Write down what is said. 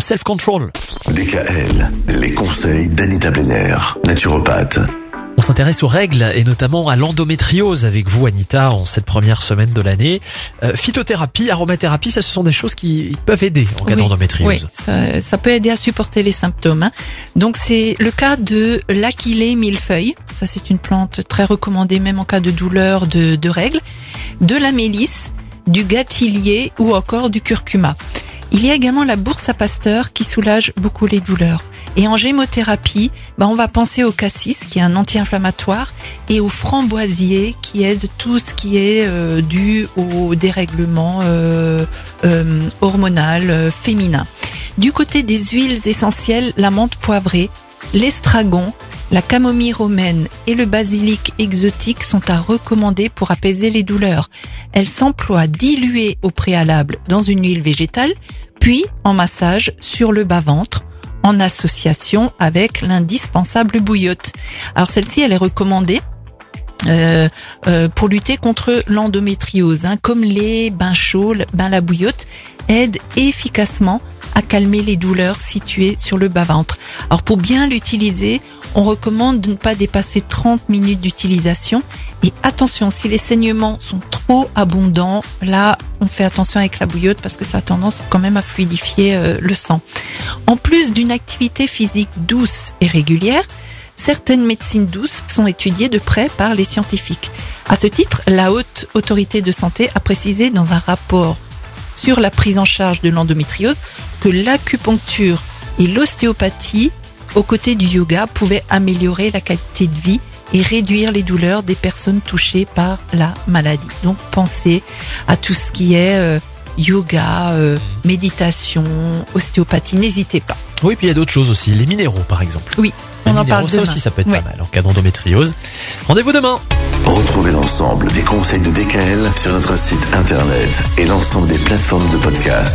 Self-control. DKL, les conseils d'Anita Benner, naturopathe. On s'intéresse aux règles et notamment à l'endométriose avec vous, Anita, en cette première semaine de l'année. Euh, phytothérapie, aromathérapie, ça, ce sont des choses qui peuvent aider en cas Oui, d'endométriose. Oui, ça, ça peut aider à supporter les symptômes. hein. Donc c'est le cas de l'aquilée millefeuille. Ça c'est une plante très recommandée même en cas de douleur de, de règles. De la mélisse, du gâtillier ou encore du curcuma. Il y a également la bourse à pasteur qui soulage beaucoup les douleurs. Et en gémothérapie, bah, on va penser au cassis qui est un anti-inflammatoire et au framboisier qui aide tout ce qui est euh, dû au dérèglement euh, euh, hormonal euh, féminin. Du côté des huiles essentielles, la menthe poivrée, l'estragon, la camomille romaine et le basilic exotique sont à recommander pour apaiser les douleurs. Elles s'emploient diluées au préalable dans une huile végétale, puis en massage sur le bas-ventre en association avec l'indispensable bouillotte. Alors celle-ci, elle est recommandée euh, euh, pour lutter contre l'endométriose, hein, comme les bains chauds, le bain la bouillotte aide efficacement calmer les douleurs situées sur le bas-ventre. Alors pour bien l'utiliser, on recommande de ne pas dépasser 30 minutes d'utilisation et attention, si les saignements sont trop abondants, là on fait attention avec la bouillotte parce que ça a tendance quand même à fluidifier euh, le sang. En plus d'une activité physique douce et régulière, certaines médecines douces sont étudiées de près par les scientifiques. À ce titre, la haute autorité de santé a précisé dans un rapport sur la prise en charge de l'endométriose que l'acupuncture et l'ostéopathie aux côtés du yoga pouvaient améliorer la qualité de vie et réduire les douleurs des personnes touchées par la maladie. Donc pensez à tout ce qui est euh, yoga, euh, méditation, ostéopathie, n'hésitez pas. Oui, puis il y a d'autres choses aussi, les minéraux par exemple. Oui, Les on en parle ça demain. aussi, ça peut être pas mal en cas d'endométriose. Rendez-vous demain. Retrouvez l'ensemble des conseils de DKL sur notre site internet et l'ensemble des plateformes de podcast.